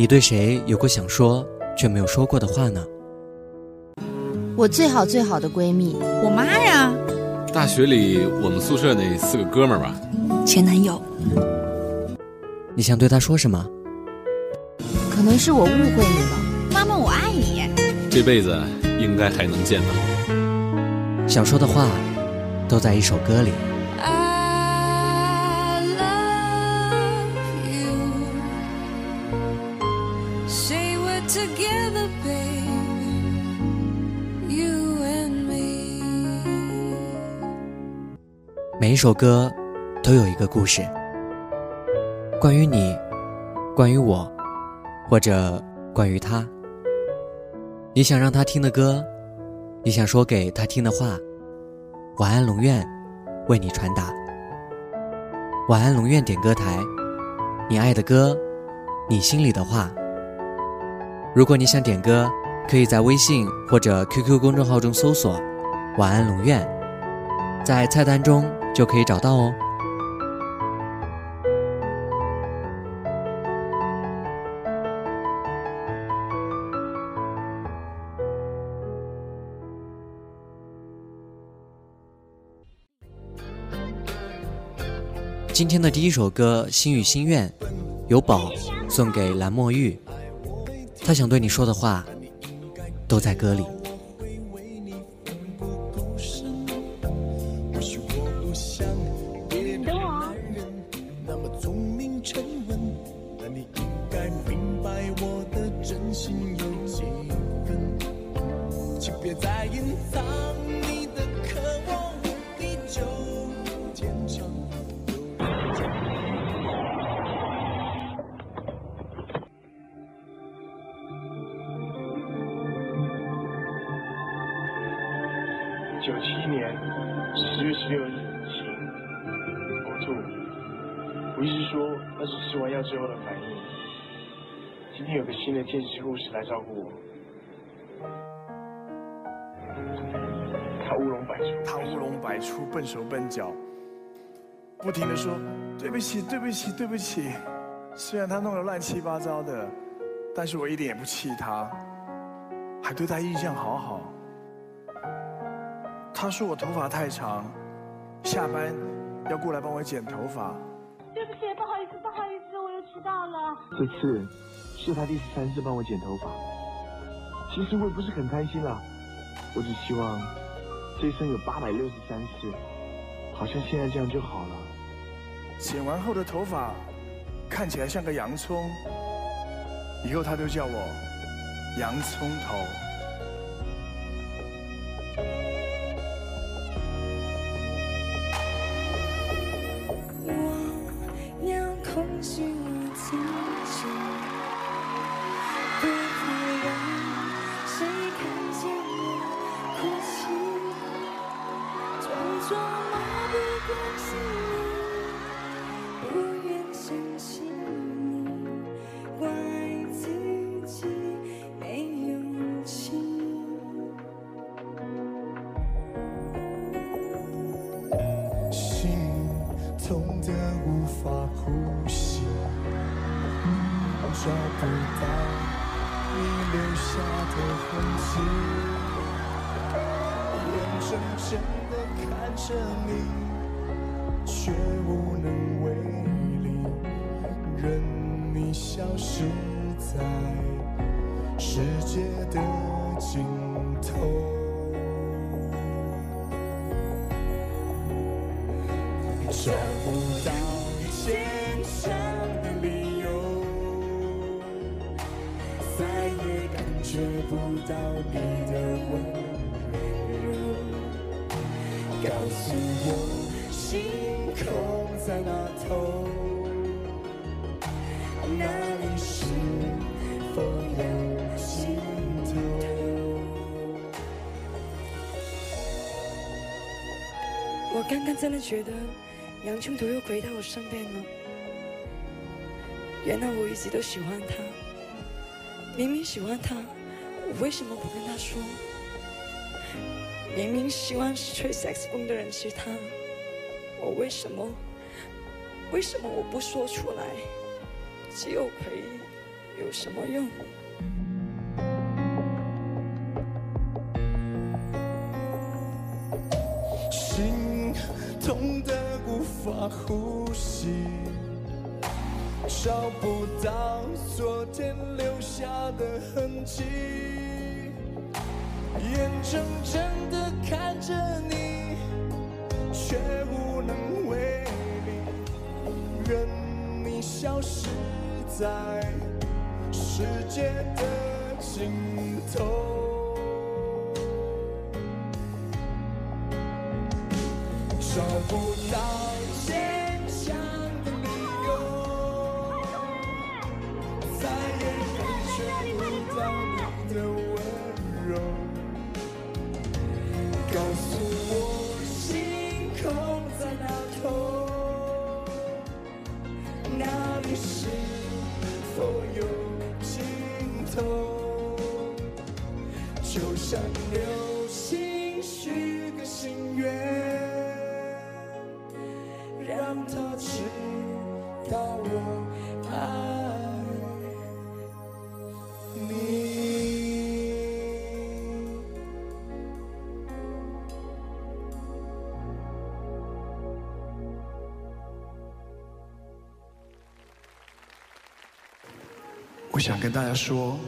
你对谁有过想说却没有说过的话呢？我最好最好的闺蜜，我妈呀。大学里我们宿舍那四个哥们儿吧。前男友。你想对他说什么？可能是我误会你了。妈妈，我爱你。这辈子应该还能见到。想说的话，都在一首歌里。每一首歌都有一个故事，关于你，关于我，或者关于他。你想让他听的歌，你想说给他听的话，晚安龙苑为你传达。晚安龙苑点歌台，你爱的歌，你心里的话。如果你想点歌，可以在微信或者 QQ 公众号中搜索“晚安龙苑”，在菜单中。就可以找到哦。今天的第一首歌《心语心愿》，由宝送给蓝墨玉，他想对你说的话，都在歌里。别再隐藏你的渴望，地久天长九七年十月十六日，晴，呕吐。我医师说那是吃完药之后的反应。今天有个新的见习护士来照顾我，他乌龙百出，他乌龙百出，笨手笨脚，不停的说对不起，对不起，对不起。虽然他弄得乱七八糟的，但是我一点也不气他，还对他印象好好。他说我头发太长，下班要过来帮我剪头发。对不起，不好意思，不好意思，我又迟到了。这次是他第十三次帮我剪头发。其实我也不是很开心啦，我只希望这一生有八百六十三次，好像现在这样就好了。剪完后的头发看起来像个洋葱，以后他都叫我洋葱头。找不到你留下的痕迹，眼睁睁地看着你，却无能为力，任你消失在世界的尽头，找不到坚强。再也感觉不到你的温柔，告诉我星空在哪头？那里是否有尽头？我刚刚真的觉得洋葱头又回到我身边了，原来我一直都喜欢他，明明喜欢他。我为什么不跟他说？明明喜欢吹萨克斯风的人是他，我为什么？为什么我不说出来？只有回忆，有什么用？心痛得无法呼吸，找不到昨天留下的痕迹，眼睁睁地看着你，却无能为力，任你消失在世界的尽头。找不到让他知道我爱你。我想跟大家说，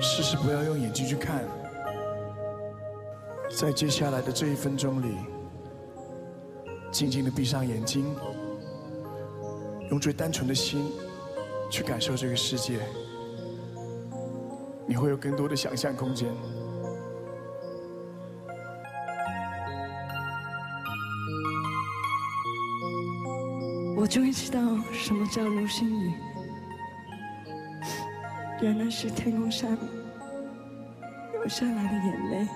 试试不要用眼睛去看，在接下来的这一分钟里。静静的闭上眼睛，用最单纯的心去感受这个世界，你会有更多的想象空间。我终于知道什么叫流星雨，原来是天空上流下来的眼泪。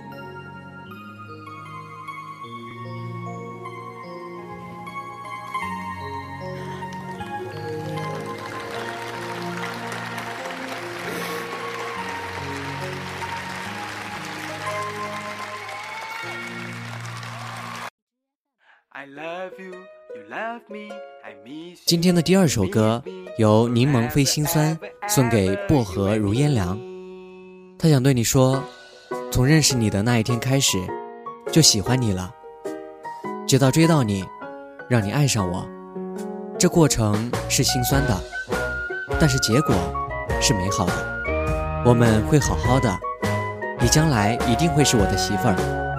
今天的第二首歌由柠檬飞心酸送给薄荷如烟凉，他想对你说，从认识你的那一天开始，就喜欢你了，直到追到你，让你爱上我。这过程是心酸的，但是结果是美好的。我们会好好的，你将来一定会是我的媳妇儿。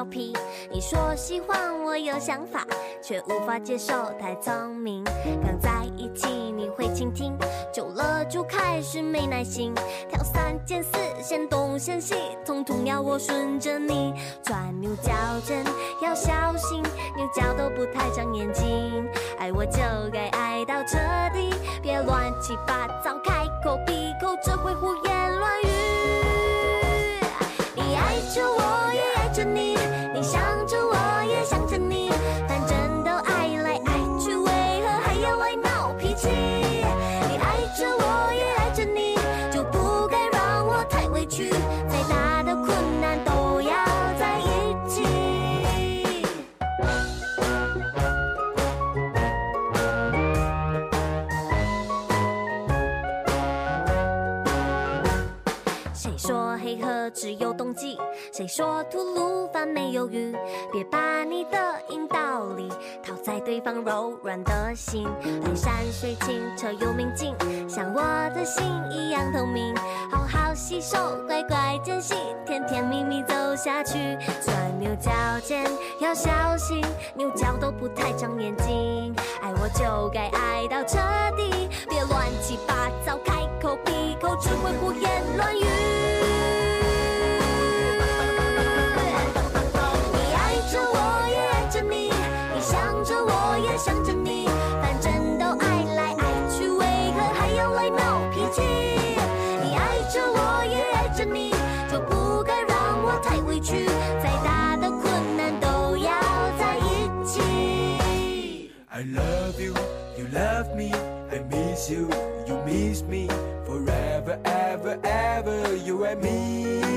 调皮。你说喜欢我有想法，却无法接受太聪明。刚在一起你会倾听，久了就开始没耐心。挑三拣四，嫌东嫌西，统统要我顺着你。钻牛角尖要小心，牛角都不太长眼睛。爱我就该爱到彻底，别乱七八糟开口闭口，只会胡言只有冬季？谁说吐鲁番没有雨？别把你的阴道里套在对方柔软的心，海山水清澈又明净，像我的心一样透明。好好洗手，乖乖珍惜，甜甜蜜蜜走下去。钻牛角尖要小心，牛角都不太长眼睛。爱我就该爱到彻底，别乱七八糟开口闭口，只会胡言乱语。I love you, you love me, I miss you, you miss me, forever, ever, ever, you and me.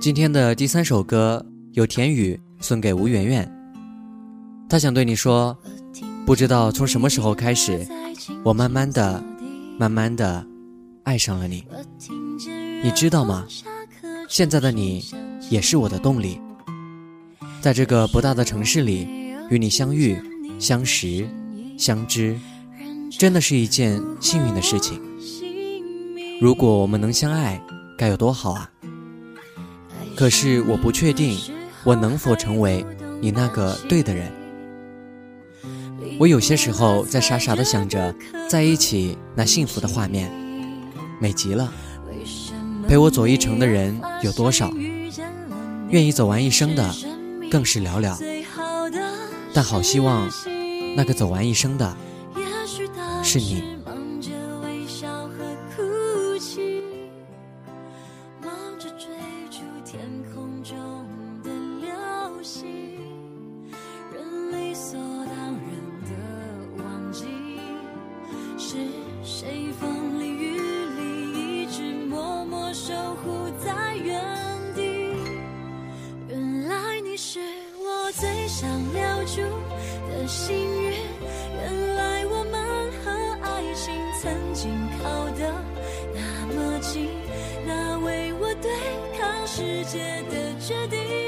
今天的第三首歌由田雨送给吴媛媛，她想对你说，不知道从什么时候开始，我慢慢的、慢慢的爱上了你。你知道吗？现在的你也是我的动力。在这个不大的城市里，与你相遇、相识、相知，真的是一件幸运的事情。如果我们能相爱，该有多好啊！可是我不确定，我能否成为你那个对的人。我有些时候在傻傻的想着在一起那幸福的画面，美极了。陪我走一程的人有多少？愿意走完一生的更是寥寥。但好希望，那个走完一生的，是你。那为我对抗世界的决定。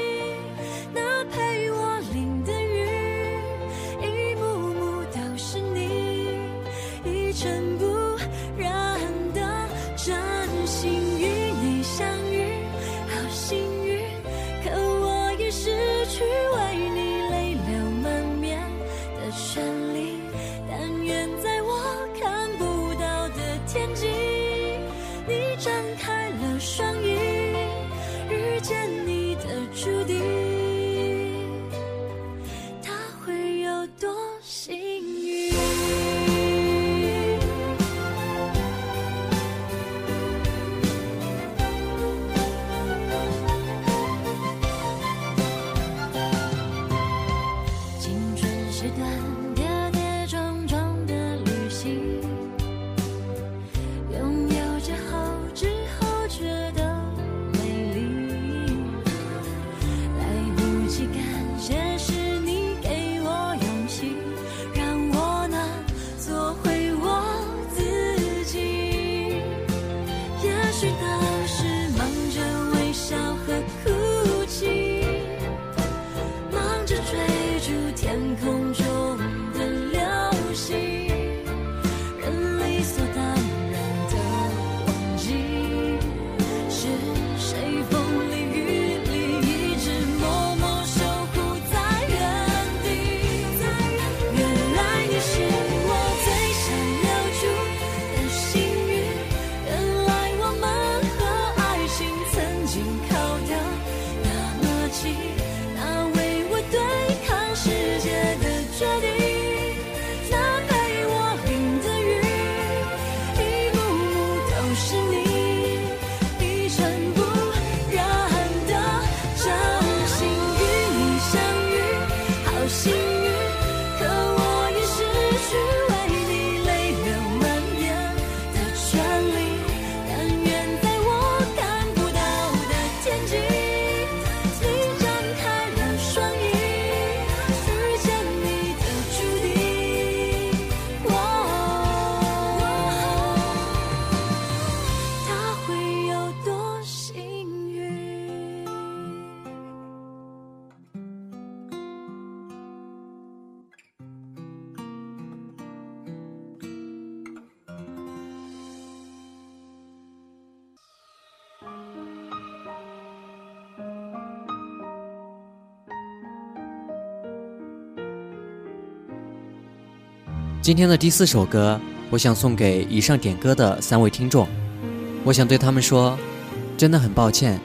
今天的第四首歌，我想送给以上点歌的三位听众。我想对他们说，真的很抱歉，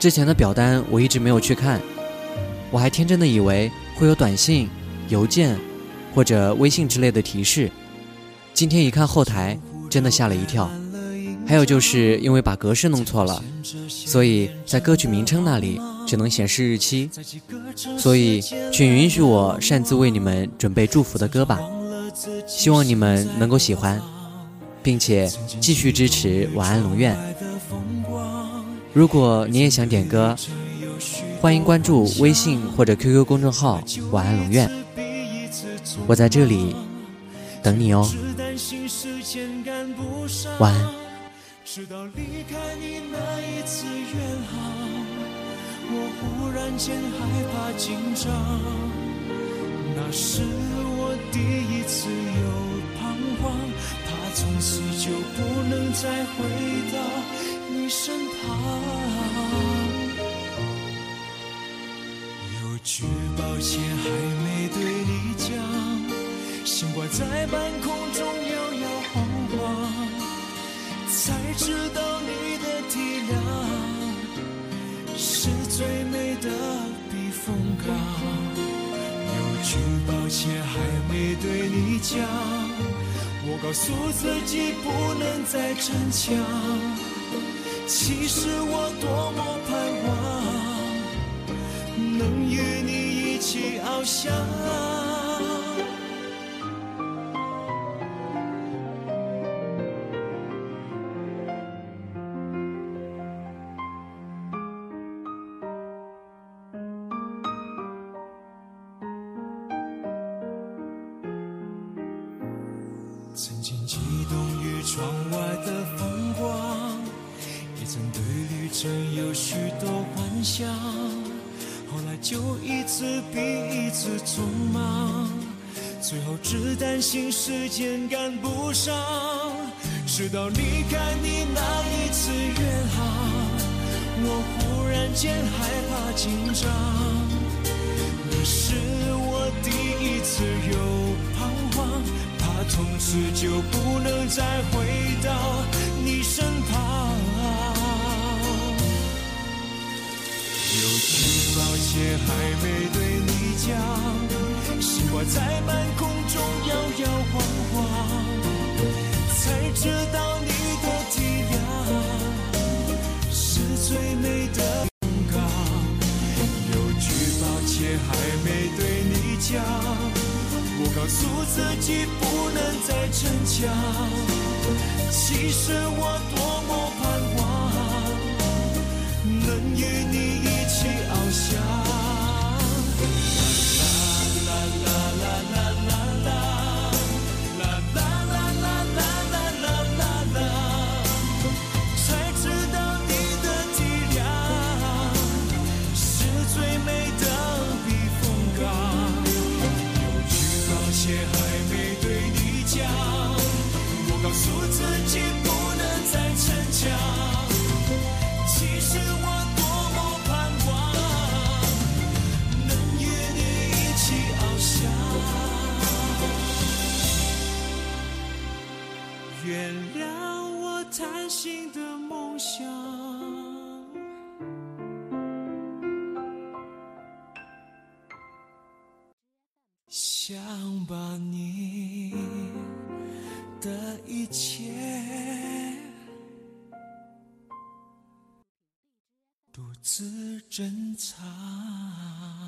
之前的表单我一直没有去看，我还天真的以为会有短信、邮件或者微信之类的提示。今天一看后台，真的吓了一跳。还有就是因为把格式弄错了，所以在歌曲名称那里只能显示日期。所以，请允许我擅自为你们准备祝福的歌吧，希望你们能够喜欢，并且继续支持晚安龙院。如果你也想点歌，欢迎关注微信或者 QQ 公众号“晚安龙院”，我在这里等你哦。晚安。我忽然间害怕紧张。是第一次有彷徨，怕从此就不能再回到你身旁。有句抱歉还没对你讲，心挂在半空中摇摇晃晃。才知道你的体谅是最美的避风港。有句抱歉还没对你讲，我告诉自己不能再逞强。其实我多么盼望能与你一起翱翔。曾经激动于窗外的风光，也曾对旅程有许多幻想。后来就一次比一次匆忙，最后只担心时间赶不上。直到离开你那一次远航，我忽然间害怕紧张。那是我第一次有。从此就不能再回到你身旁。有句抱歉还没对你讲，是我在半空中摇摇晃晃，才知道你的体谅是最美的风港。有句抱歉还没对你讲。告诉自己不能再逞强，其实我多么盼望能与你想把你的一切独自珍藏。